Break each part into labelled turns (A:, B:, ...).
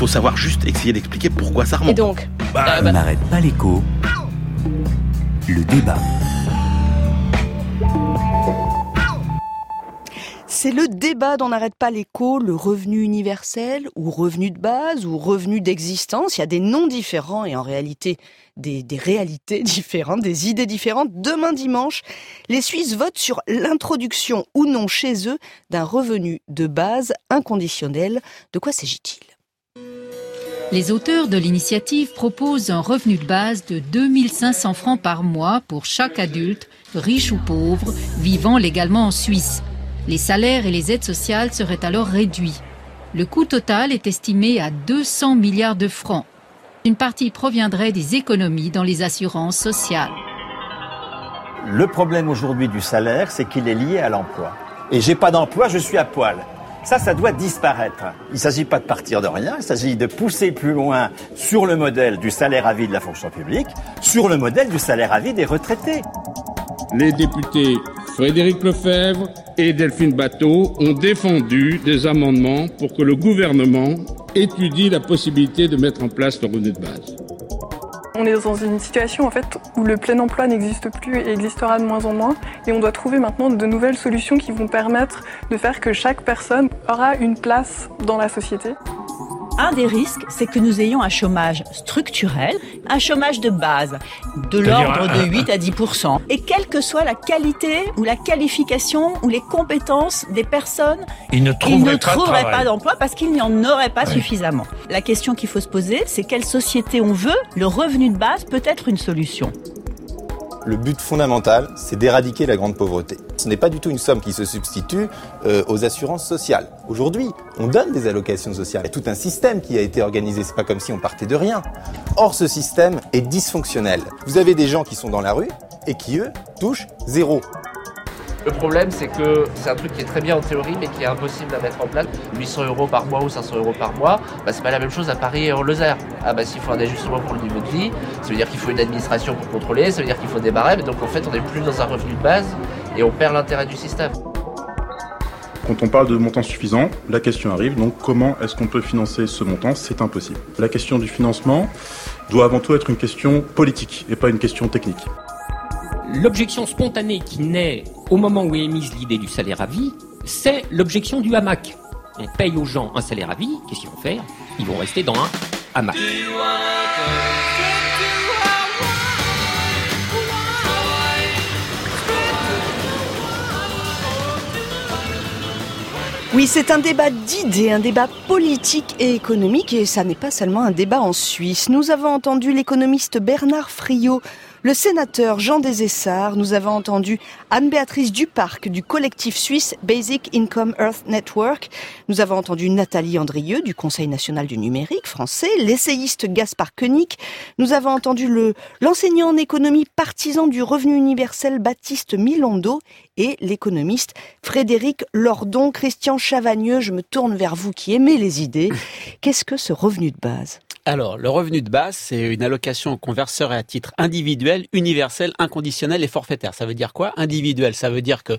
A: faut savoir juste essayer d'expliquer pourquoi ça remonte.
B: Et donc
A: Bah,
C: On n'arrête pas l'écho. Le débat.
B: C'est le débat dont n'arrête pas l'écho, le revenu universel ou revenu de base ou revenu d'existence. Il y a des noms différents et en réalité des, des réalités différentes, des idées différentes. Demain dimanche, les Suisses votent sur l'introduction ou non chez eux d'un revenu de base inconditionnel. De quoi s'agit-il?
D: Les auteurs de l'initiative proposent un revenu de base de 2500 francs par mois pour chaque adulte, riche ou pauvre, vivant légalement en Suisse. Les salaires et les aides sociales seraient alors réduits. Le coût total est estimé à 200 milliards de francs. Une partie proviendrait des économies dans les assurances sociales.
E: Le problème aujourd'hui du salaire, c'est qu'il est lié à l'emploi. Et j'ai pas d'emploi, je suis à poil. Ça, ça doit disparaître. Il ne s'agit pas de partir de rien, il s'agit de pousser plus loin sur le modèle du salaire à vie de la fonction publique, sur le modèle du salaire à vie des retraités.
F: Les députés Frédéric Lefebvre et Delphine Bateau ont défendu des amendements pour que le gouvernement étudie la possibilité de mettre en place le revenu de base.
G: On est dans une situation où le plein emploi n'existe plus et existera de moins en moins et on doit trouver maintenant de nouvelles solutions qui vont permettre de faire que chaque personne aura une place dans la société.
H: Un des risques, c'est que nous ayons un chômage structurel, un chômage de base, de l'ordre de 8 à 10% Et quelle que soit la qualité ou la qualification ou les compétences des personnes,
I: Ils ne
H: ils
I: trouveraient
H: ne
I: pas
H: trouveraient d'emploi parce qu'il n'y en aurait pas suffisamment. La question qu'il faut se poser, c'est quelle société on veut. Le revenu de base peut être une solution.
J: Le but fondamental, c'est d'éradiquer la grande pauvreté. Ce n'est pas du tout une somme qui se substitue euh, aux assurances sociales. Aujourd'hui, on donne des allocations sociales. Il y a tout un système qui a été organisé. C'est pas comme si on partait de rien. Or, ce système est dysfonctionnel. Vous avez des gens qui sont dans la rue et qui, eux, touchent zéro.
K: Le problème, c'est que c'est un truc qui est très bien en théorie, mais qui est impossible à mettre en place. 800 euros par mois ou 500 euros par mois, bah, c'est pas la même chose à Paris et en Lozère. Ah bah s'il faut un ajustement pour le niveau de vie, ça veut dire qu'il faut une administration pour contrôler, ça veut dire qu'il faut des barèmes, donc en fait on n'est plus dans un revenu de base et on perd l'intérêt du système.
L: Quand on parle de montant suffisant, la question arrive, donc comment est-ce qu'on peut financer ce montant? C'est impossible. La question du financement doit avant tout être une question politique et pas une question technique.
M: L'objection spontanée qui naît au moment où est émise l'idée du salaire à vie, c'est l'objection du hamac. On paye aux gens un salaire à vie, qu'est-ce qu'ils vont faire? Ils vont rester dans un hamac.
B: Oui, c'est un débat d'idées, un débat politique et économique, et ça n'est pas seulement un débat en Suisse. Nous avons entendu l'économiste Bernard Friot, le sénateur Jean Desessarts, nous avons entendu Anne-Béatrice Duparc du collectif suisse Basic Income Earth Network, nous avons entendu Nathalie Andrieux du Conseil national du numérique français, l'essayiste Gaspard Koenig, nous avons entendu le l'enseignant en économie partisan du revenu universel Baptiste Milondo et l'économiste Frédéric Lordon. Christian Chavagneux, je me tourne vers vous qui aimez les idées. Qu'est-ce que ce revenu de base?
N: Alors, le revenu de base, c'est une allocation qu'on verserait à titre individuel, universel, inconditionnel et forfaitaire. Ça veut dire quoi? Individuel, ça veut dire que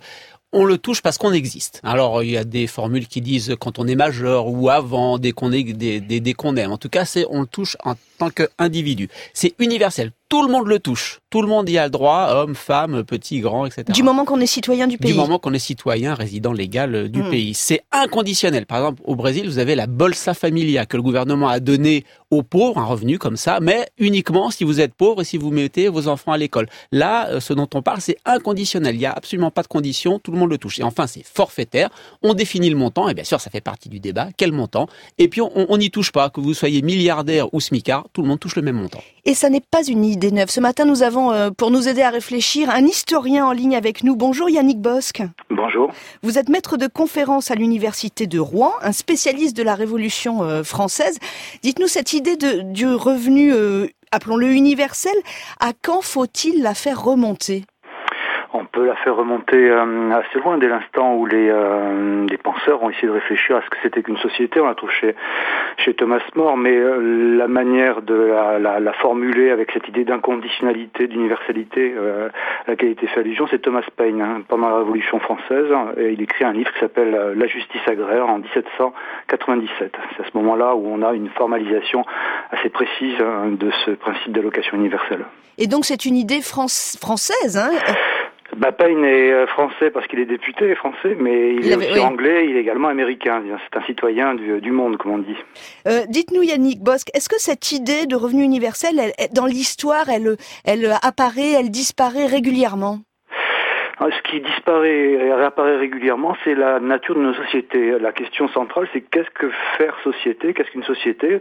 N: on le touche parce qu'on existe. Alors, il y a des formules qui disent quand on est majeur ou avant, dès qu'on est, dès, dès, dès qu'on est. En tout cas, c'est on le touche en tant qu'individu. C'est universel. Tout le monde le touche. Tout le monde y a le droit, homme, femme, petit, grand, etc.
B: Du moment qu'on est citoyen du pays.
N: Du moment qu'on est citoyen, résident légal euh, du
B: Mm.
N: pays. C'est inconditionnel. Par exemple, au Brésil, vous avez la Bolsa Familia que le gouvernement a donné aux pauvres, un revenu comme ça, mais uniquement si vous êtes pauvre et si vous mettez vos enfants à l'école. Là, euh, ce dont on parle, c'est inconditionnel. Il n'y a absolument pas de condition, tout le monde le touche. Et enfin, c'est forfaitaire. On définit le montant, et bien sûr, ça fait partie du débat. Quel montant? Et puis, on n'y touche pas. Que vous soyez milliardaire ou smicard, tout le monde touche le même montant.
B: Et ça n'est pas une idée Ce matin, nous avons, euh, pour nous aider à réfléchir, un historien en ligne avec nous. Bonjour Yannick Bosque.
O: Bonjour.
B: Vous êtes maître de conférence à l'université de Rouen, un spécialiste de la Révolution euh, française. Dites-nous cette idée de, du revenu, euh, appelons-le universel, à quand faut-il la faire remonter?
I: On peut la faire remonter euh, assez loin dès l'instant où les, euh, les penseurs ont essayé de réfléchir à ce que c'était qu'une société. On la trouve chez, chez Thomas More, mais euh, la manière de la, la, la, formuler avec cette idée d'inconditionnalité, d'universalité à laquelle était fait allusion, c'est Thomas Paine, hein, pendant la Révolution française. Et il écrit un livre qui s'appelle La justice agraire en 1797. C'est à ce moment-là où on a une formalisation assez précise hein, de ce principe d'allocation universelle.
B: Et donc c'est une idée française hein?
I: Bah, Payne est euh, français parce qu'il est député français, mais il, est aussi anglais, il est également américain. C'est un citoyen du, monde, comme on dit.
B: Euh, Dites-nous, Yannick Bosque, est-ce que cette idée de revenu universel, dans l'histoire, elle, elle apparaît, elle disparaît régulièrement?
I: Ce qui disparaît et réapparaît régulièrement, c'est la nature de nos sociétés. La question centrale, c'est qu'est-ce que faire société, qu'est-ce qu'une société,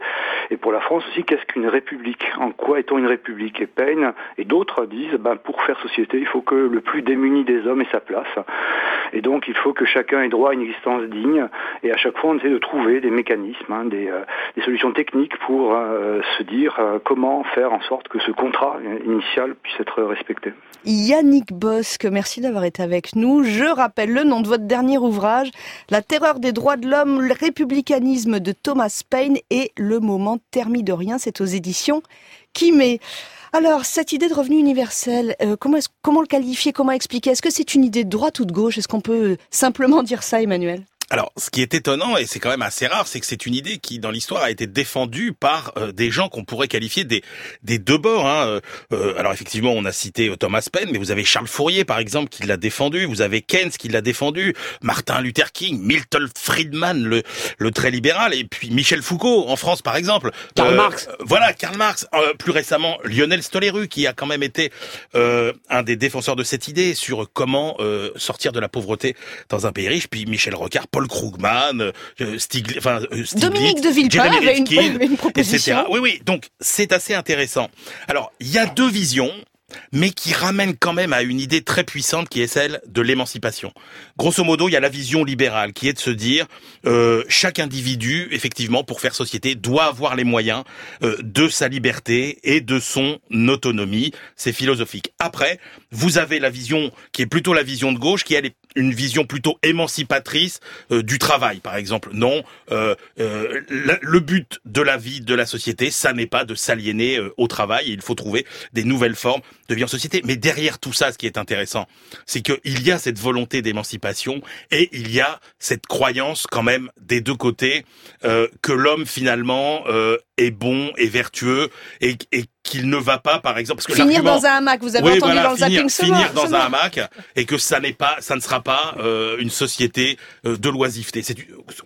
I: et pour la France aussi, qu'est-ce qu'une république? En quoi est-on une république? Et Payne et d'autres disent, ben, pour faire société, il faut que le plus démuni des hommes ait sa place. Et donc, il faut que chacun ait droit à une existence digne. Et à chaque fois, on essaie de trouver des mécanismes, hein, des, euh, des, solutions techniques pour euh, se dire euh, comment faire en sorte que ce contrat initial puisse être respecté.
B: Yannick Bosque, merci d'avoir été avec nous. Je rappelle le nom de votre dernier ouvrage, La terreur des droits de l'homme, le républicanisme de Thomas Paine et Le moment thermidorien. C'est aux éditions Kimé. Alors, cette idée de revenu universel, euh, comment, comment le qualifier, comment expliquer? Est-ce que c'est une idée de droite ou de gauche? Est-ce qu'on peut simplement dire ça, Emmanuel?
A: Alors, ce qui est étonnant, et c'est quand même assez rare, c'est que c'est une idée qui, dans l'histoire, a été défendue par euh, des gens qu'on pourrait qualifier des, des deux bords. Hein. Euh, euh, alors, effectivement, on a cité Thomas Paine, mais vous avez Charles Fourier, par exemple, qui l'a défendu. Vous avez Keynes qui l'a défendu. Martin Luther King, Milton Friedman, le, le très libéral, et puis Michel Foucault, en France, par exemple.
N: Karl Marx.
A: Voilà, Karl Marx. plus récemment, Lionel Stoléru, qui a quand même été un des défenseurs de cette idée sur comment sortir de la pauvreté dans un pays riche. Puis Michel Rocard, Paul Krugman, euh, Stiglitz, enfin, euh,
B: Dominique de Villepin avait une, une proposition.
A: Etc. Oui, oui. Donc, c'est assez intéressant. Alors, il y a deux visions mais qui ramène quand même à une idée très puissante qui est celle de l'émancipation. Grosso modo, il y a la vision libérale qui est de se dire euh, chaque individu, effectivement, pour faire société, doit avoir les moyens euh, de sa liberté et de son autonomie. C'est philosophique. Après, vous avez la vision qui est plutôt la vision de gauche, qui est une vision plutôt émancipatrice euh, du travail, par exemple. Non, euh, euh, le but de la vie de la société, ça n'est pas de s'aliéner au travail. Il faut trouver des nouvelles formes de vie en société. Mais derrière tout ça, ce qui est intéressant, c'est qu'il y a cette volonté d'émancipation et il y a cette croyance quand même des deux côtés euh, que l'homme finalement euh, est bon et vertueux et, et qu'il ne va pas, par exemple, parce que
B: finir dans un hamac. Vous avez entendu dans le
A: finir,
B: finir
A: dans un hamac et que ça n'est pas, ça ne sera pas euh, une société euh, de l'oisiveté.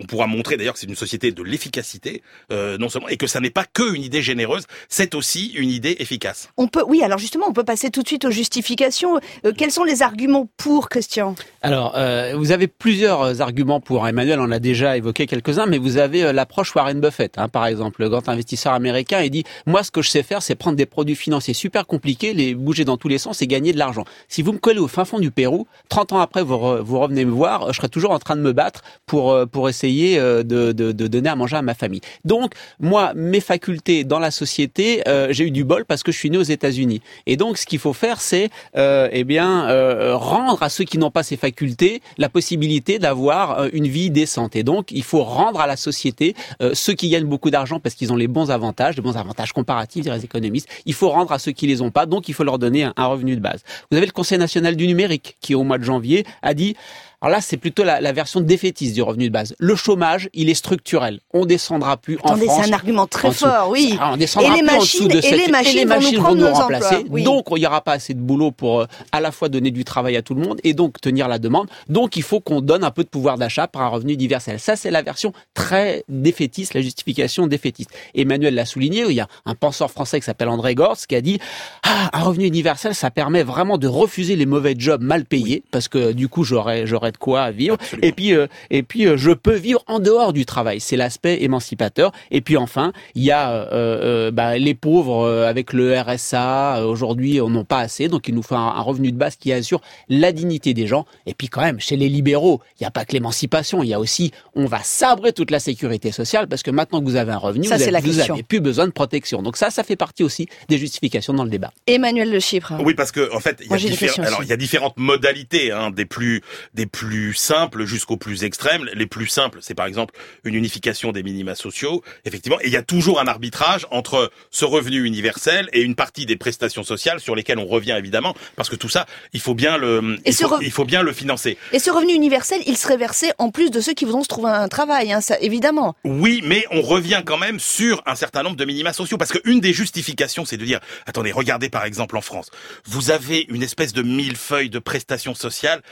A: On pourra montrer d'ailleurs que c'est une société de l'efficacité, euh, non seulement, et que ça n'est pas que une idée généreuse, c'est aussi une idée efficace.
B: On peut, oui. Alors justement, on peut passer tout de suite aux justifications. Euh, quels sont les arguments pour, Christian?
N: Alors, euh, vous avez plusieurs arguments pour. Emmanuel en a déjà évoqué quelques-uns, mais vous avez l'approche Warren Buffett, hein, par exemple, le grand investisseur américain. Il dit, moi, ce que je sais faire, c'est prendre des produits financiers super compliqués, les bouger dans tous les sens et gagner de l'argent. Si vous me collez au fin fond du Pérou, 30 ans après, vous, vous revenez me voir, je serai toujours en train de me battre pour, euh, pour essayer euh, de, de, de donner à manger à ma famille. Donc, moi, mes facultés dans la société, euh, j'ai eu du bol parce que je suis né aux États-Unis. Et donc, ce qu'il faut faire, c'est euh, eh bien euh, rendre à ceux qui n'ont pas ces facultés la possibilité d'avoir une vie décente. Et donc, il faut rendre à la société ceux qui gagnent beaucoup d'argent parce qu'ils ont les bons avantages, les bons avantages comparatifs, les économistes il faut rendre à ceux qui les ont pas, donc il faut leur donner un, revenu de base. Vous avez le Conseil national du numérique qui, au mois de janvier, a dit alors là, c'est plutôt la, version défaitiste du revenu de base. Le chômage, il est structurel. On descendra plus en France.
B: c'est un argument très fort, oui.
N: on descendra et les plus machines, en dessous de
B: et les machines, vont nous, remplacer.
N: Donc, il n'y aura pas assez de boulot pour euh, à la fois donner du travail à tout le monde et donc tenir la demande. Donc, il faut qu'on donne un peu de pouvoir d'achat par un revenu universel. Ça, c'est la version très défaitiste, la justification défaitiste. Emmanuel l'a souligné. Il y a un penseur français qui s'appelle André Gortz qui a dit ah, un revenu universel, ça permet vraiment de refuser les mauvais jobs mal payés parce que du coup, j'aurais j'aurais de quoi vivre. Et puis, euh, et puis, euh, je peux vivre en dehors du travail. C'est l'aspect émancipateur. Et puis enfin, il y a euh, euh, bah, les pauvres avec le RSA. Aujourd'hui, on n'en pas assez, donc il nous faut un, un, revenu de base qui assure la dignité des gens. Et puis quand même, chez les libéraux, il n'y a pas que l'émancipation. Il y a aussi, on va sabrer toute la sécurité sociale parce que maintenant que vous avez un revenu,
B: ça,
N: vous
B: n'avez
N: avez plus besoin de protection. Donc ça, ça fait partie aussi des justifications dans le débat.
B: Emmanuel Le Chypre.
A: Oui, parce que en fait, il y a, diffé- alors, il y a différentes modalités, hein, des plus des plus simples jusqu'aux plus extrêmes. Les plus simples, c'est par exemple une unification des minima sociaux, effectivement. Et il y a toujours un arbitrage entre ce revenu universel et une partie des prestations sociales sur lesquelles on revient évidemment, parce que tout ça, il faut bien le, il faut, il faut bien le financer.
B: Et ce revenu universel, il serait versé en plus de ceux qui voudront se trouver un travail, hein, ça, évidemment.
A: Oui, mais on revient quand même sur un certain nombre de minima sociaux, parce qu'une des justifications, c'est de dire, attendez, regardez par exemple en France, vous avez une espèce de millefeuille de prestations sociales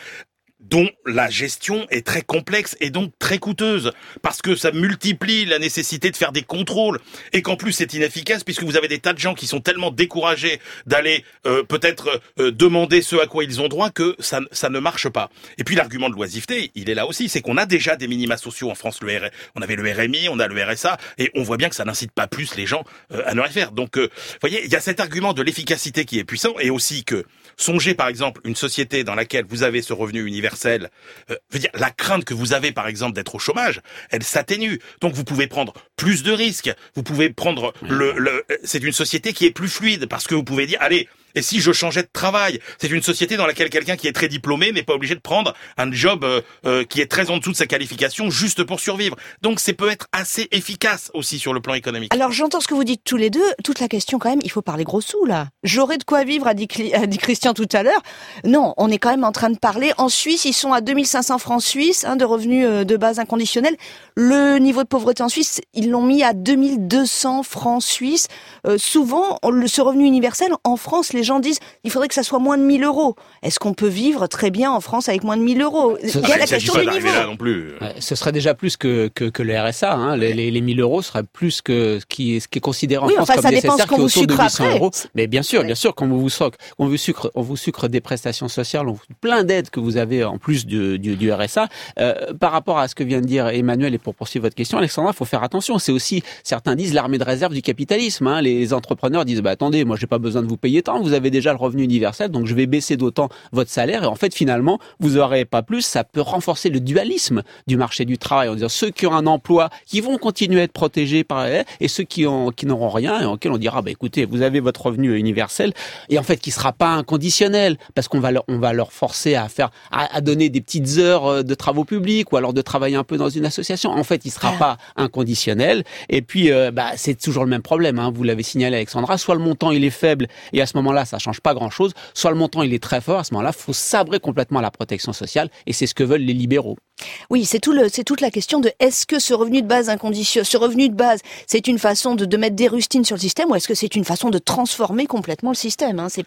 A: dont la gestion est très complexe et donc très coûteuse parce que ça multiplie la nécessité de faire des contrôles et qu'en plus c'est inefficace puisque vous avez des tas de gens qui sont tellement découragés d'aller euh, peut-être euh, demander ce à quoi ils ont droit que ça, ça ne marche pas. Et puis l'argument de l'oisiveté, il est là aussi, c'est qu'on a déjà des minima sociaux en France, le R... on avait le RMI, on a le RSA et on voit bien que ça n'incite pas plus les gens euh, à ne rien faire. Donc vous voyez, il y a cet argument de l'efficacité qui est puissant et aussi que songez par exemple une société dans laquelle vous avez ce revenu universel euh, veut dire la crainte que vous avez par exemple d'être au chômage, elle s'atténue. Donc vous pouvez prendre plus de risques. Vous pouvez prendre le, le c'est une société qui est plus fluide parce que vous pouvez dire allez et si je changeais de travail? C'est une société dans laquelle quelqu'un qui est très diplômé n'est pas obligé de prendre un job euh, euh, qui est très en dessous de sa qualification juste pour survivre. Donc c'est peut être assez efficace aussi sur le plan économique.
B: Alors j'entends ce que vous dites tous les deux. Toute la question quand même, il faut parler gros sous là. J'aurais de quoi vivre, a dit, Christian tout à l'heure. Non, on est quand même en train de parler. En Suisse, ils sont à 2500 francs suisses hein, de revenus euh, de base inconditionnels. Le niveau de pauvreté en Suisse, ils l'ont mis à 2200 francs suisses. Euh, souvent, ce revenu universel, en France, gens disent il faudrait que ça soit moins de 1000 euros. Est-ce qu'on peut vivre très bien en France avec moins de 1000 euros?
N: Ce,
A: Il y a la question du niveau. Là non plus.
N: Ce serait déjà plus que, que, que le RSA. Hein. Les, les, les 1000 euros seraient plus que ce qui, ce qui est considéré en
B: oui,
N: France
B: enfin,
N: comme
B: ça
N: nécessaire,
B: dépend
N: est autour de 800
B: après.
N: euros. Mais bien sûr, bien sûr, quand on vous sucre, on vous sucre, on vous sucre des prestations sociales, on vous, plein d'aides que vous avez en plus du, du, du RSA. Euh, par rapport à ce que vient de dire Emmanuel et pour poursuivre votre question, Alexandra, faut faire attention. C'est aussi, certains disent l'armée de réserve du capitalisme. Hein. Les entrepreneurs disent, bah attendez, moi j'ai pas besoin de vous payer tant, vous avez déjà le revenu universel, donc je vais baisser d'autant votre salaire. Et en fait, finalement, vous aurez pas plus. Ça peut renforcer le dualisme du marché du travail. En disant ceux qui ont un emploi, qui vont continuer à être protégés par et ceux qui ont, qui n'auront rien et auxquels on dira, bah écoutez, vous avez votre revenu universel et en fait qui sera pas inconditionnel parce qu'on va leur, on va leur forcer à faire, à, à donner des petites heures euh, de travaux publics ou alors de travailler un peu dans une association. En fait, il sera pas inconditionnel. Et puis, euh, bah, c'est toujours le même problème. Hein. Vous l'avez signalé, Alexandra. Soit le montant il est faible et à ce moment-là, ça change pas grand-chose. Soit le montant il est très fort. À ce moment-là, faut sabrer complètement la protection sociale et c'est ce que veulent les libéraux.
B: Oui, c'est tout le, c'est toute la question de est-ce que ce revenu de base inconditionnel, ce revenu de base, c'est une façon de, de mettre des rustines sur le système ou est-ce que c'est une façon de transformer complètement le système hein? C'est,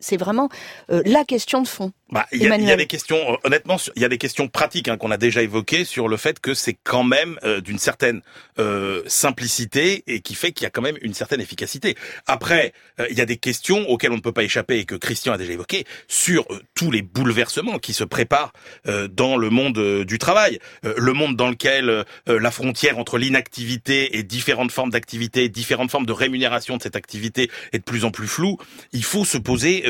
B: c'est vraiment euh, la question de fond.
A: Bah, il y, a, y a des questions, euh, honnêtement, il y a des questions pratiques hein, qu'on a déjà évoquées sur le fait que c'est quand même euh, d'une certaine euh, simplicité et qui fait qu'il y a quand même une certaine efficacité. Après, euh, il y a des questions auxquelles on ne peut pas échapper et que Christian a déjà évoquées sur euh, tous les bouleversements qui se préparent euh, dans le monde du travail, le monde dans lequel la frontière entre l'inactivité et différentes formes d'activité, différentes formes de rémunération de cette activité est de plus en plus floue. Il faut se poser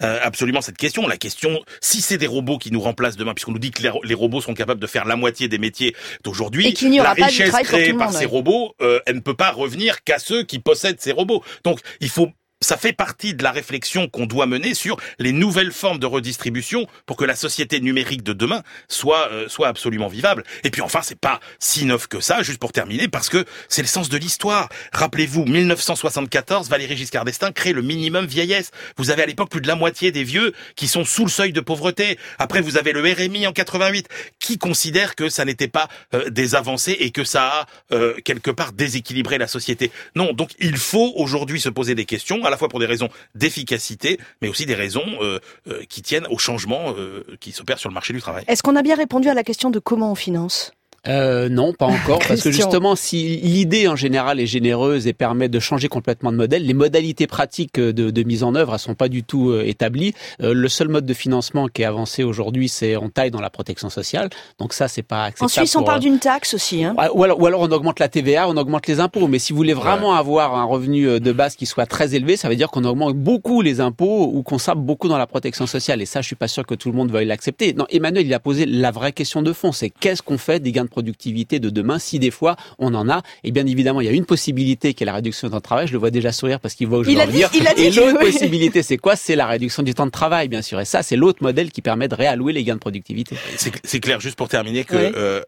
A: absolument cette question, la question si c'est des robots qui nous remplacent demain, puisqu'on nous dit que les, les, robots sont capables de faire la moitié des métiers d'aujourd'hui, la richesse créée par ces robots, euh, elle ne peut pas revenir qu'à ceux qui possèdent ces robots. Donc, il faut ça fait partie de la réflexion qu'on doit mener sur les nouvelles formes de redistribution pour que la société numérique de demain soit euh, soit absolument vivable. Et puis enfin, c'est pas si neuf que ça, juste pour terminer, parce que c'est le sens de l'histoire. Rappelez-vous, 1974, Valéry Giscard d'Estaing crée le minimum vieillesse. Vous avez à l'époque plus de la moitié des vieux qui sont sous le seuil de pauvreté. Après, vous avez le RMI en 88, qui considère que ça n'était pas euh, des avancées et que ça a euh, quelque part déséquilibré la société. Non, donc il faut aujourd'hui se poser des questions à la fois pour des raisons d'efficacité, mais aussi des raisons euh, euh, qui tiennent au changement euh, qui s'opère sur le marché du travail.
B: Est-ce qu'on a bien répondu à la question de comment on finance?
N: Euh, non, pas encore, parce que justement, si l'idée en général est généreuse et permet de changer complètement de modèle, les modalités pratiques de, de mise en œuvre, elles sont pas du tout euh, établies. Euh, le seul mode de financement qui est avancé aujourd'hui, c'est on taille dans la protection sociale. Donc ça, c'est pas acceptable.
B: En Suisse, on parle d'une taxe aussi. Hein.
N: Ou alors, ou alors on augmente la TVA, on augmente les impôts. Mais si vous voulez vraiment avoir un revenu euh, de base qui soit très élevé, ça veut dire qu'on augmente beaucoup les impôts ou qu'on sape beaucoup dans la protection sociale. Et ça, je suis pas sûr que tout le monde veuille l'accepter. Non, Emmanuel, il a posé la vraie question de fond. C'est qu'est-ce qu'on fait des gains de productivité de demain si des fois on en a Et bien évidemment, il y a une possibilité qui est la réduction du temps de travail. Je le vois déjà sourire parce qu'il voit où je
B: Il
N: veux
B: dit-
N: venir.
B: il a dit
N: Et l'autre
B: oui.
N: possibilité, c'est quoi? C'est la réduction du temps de travail, bien sûr. Et ça, c'est l'autre modèle qui permet de réallouer les gains de productivité.
A: C'est c'est clair, juste pour terminer, que euh,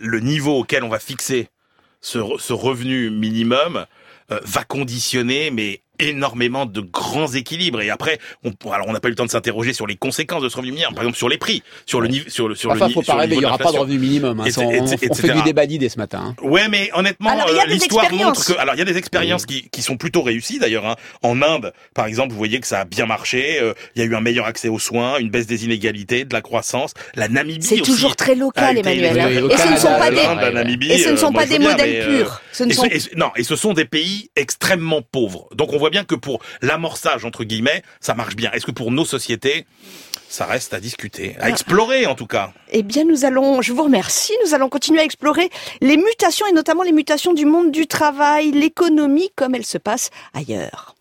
A: le niveau auquel on va fixer ce revenu minimum euh, va conditionner, mais énormément de grands équilibres. Et après, on, alors on n'a pas eu le temps de s'interroger sur les conséquences de ce revenu minimum, par exemple sur les prix, sur le niveau, sur le sur
N: Enfin,
A: le,
N: faut
A: sur
N: pas rêver, il
A: niveau
N: y aura pas de revenu minimum. hein.
A: Et-
N: on,
A: et-
N: on fait du débat d'idées ce matin. hein.
A: Ouais, mais honnêtement,
B: Alors, il y a
A: euh,
B: des
A: l'histoire
B: expériences.
A: montre que, alors il y a des expériences qui, qui sont plutôt réussies d'ailleurs. Hein. En Inde, par exemple, vous voyez que ça a bien marché. euh, Il y a eu un meilleur accès aux soins, une baisse des inégalités, de la croissance. La Namibie
B: C'est toujours très local, Emmanuel. hein. Et ce ne sont
A: Canada,
B: pas des, et ce ne
A: euh,
B: sont pas des modèles
A: euh,
B: purs. Ce ne
A: et
B: sont
A: ce- et ce- non, et ce sont des pays extrêmement pauvres. Donc on voit bien que pour l'amorçage entre guillemets, ça marche bien. Est-ce que pour nos sociétés, ça reste à discuter, à explorer en tout cas.
B: Eh bien, nous allons, je vous remercie, nous allons continuer à explorer les mutations et notamment les mutations du monde du travail, l'économie comme elle se passe ailleurs.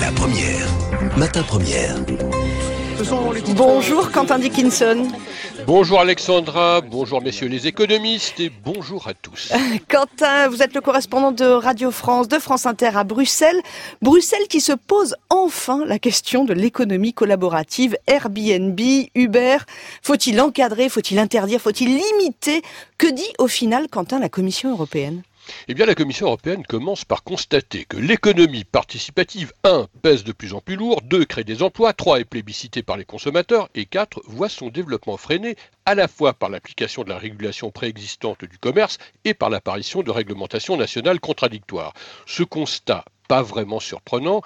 O: La première. Matin première.
B: Bonjour Quentin Dickinson.
P: Bonjour Alexandra, bonjour messieurs les économistes et bonjour à tous.
B: Quentin, vous êtes le correspondant de Radio France, de France Inter à Bruxelles. Bruxelles qui se pose enfin la question de l'économie collaborative, Airbnb, Uber. Faut-il encadrer, faut-il interdire, faut-il limiter? Que dit au final, Quentin, la Commission européenne?
P: Eh bien, la Commission européenne commence par constater que l'économie participative, 1, pèse de plus en plus lourd, 2, crée des emplois, 3, est plébiscitée par les consommateurs, et 4, voit son développement freiné à la fois par l'application de la régulation préexistante du commerce et par l'apparition de réglementations nationales contradictoires. Ce constat, pas vraiment surprenant,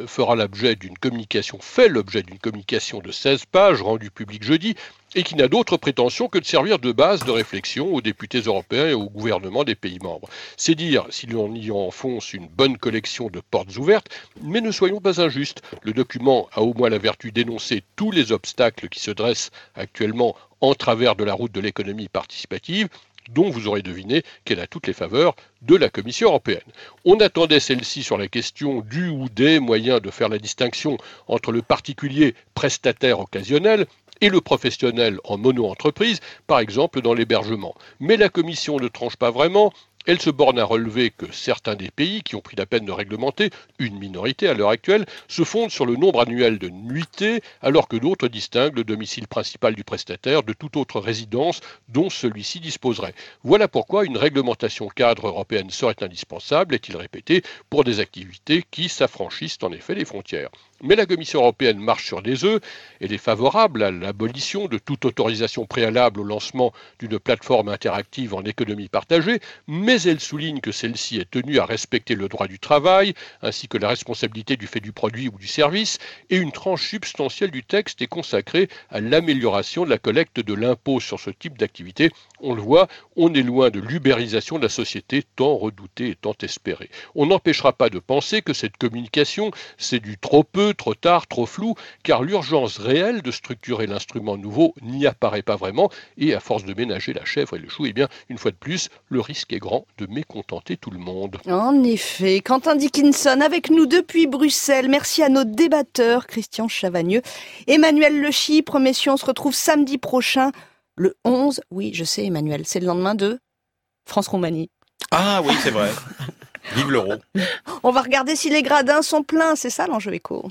P: euh, fera l'objet d'une communication, fait l'objet d'une communication de 16 pages rendue publique jeudi et qui n'a d'autre prétention que de servir de base de réflexion aux députés européens et au gouvernement des pays membres. C'est dire si l'on y enfonce une bonne collection de portes ouvertes, mais ne soyons pas injustes. Le document a au moins la vertu d'énoncer tous les obstacles qui se dressent actuellement en travers de la route de l'économie participative dont vous aurez deviné qu'elle a toutes les faveurs de la Commission européenne. On attendait celle-ci sur la question du ou des moyens de faire la distinction entre le particulier prestataire occasionnel et le professionnel en mono-entreprise, par exemple dans l'hébergement. Mais la Commission ne tranche pas vraiment. Elle se borne à relever que certains des pays qui ont pris la peine de réglementer, une minorité à l'heure actuelle, se fondent sur le nombre annuel de nuitées, alors que d'autres distinguent le domicile principal du prestataire de toute autre résidence dont celui-ci disposerait. Voilà pourquoi une réglementation cadre européenne serait indispensable, est-il répété, pour des activités qui s'affranchissent en effet des frontières. Mais la Commission européenne marche sur des œufs, elle est favorable à l'abolition de toute autorisation préalable au lancement d'une plateforme interactive en économie partagée, mais elle souligne que celle-ci est tenue à respecter le droit du travail, ainsi que la responsabilité du fait du produit ou du service, et une tranche substantielle du texte est consacrée à l'amélioration de la collecte de l'impôt sur ce type d'activité. On le voit, on est loin de l'ubérisation de la société tant redoutée et tant espérée. On n'empêchera pas de penser que cette communication, c'est du trop peu, trop tard, trop flou, car l'urgence réelle de structurer l'instrument nouveau n'y apparaît pas vraiment, et à force de ménager la chèvre et le chou, eh bien, une fois de plus, le risque est grand de mécontenter tout le monde.
B: En effet, Quentin Dickinson avec nous depuis Bruxelles. Merci à nos débatteurs, Christian Chavagneux, Emmanuel Le Chypre. Messieurs, on se retrouve samedi prochain, le 11. Oui, je sais, Emmanuel, c'est le lendemain de France-Roumanie.
A: Ah oui, c'est vrai. Vive l'euro.
B: On va regarder si les gradins sont pleins, c'est ça l'enjeu éco.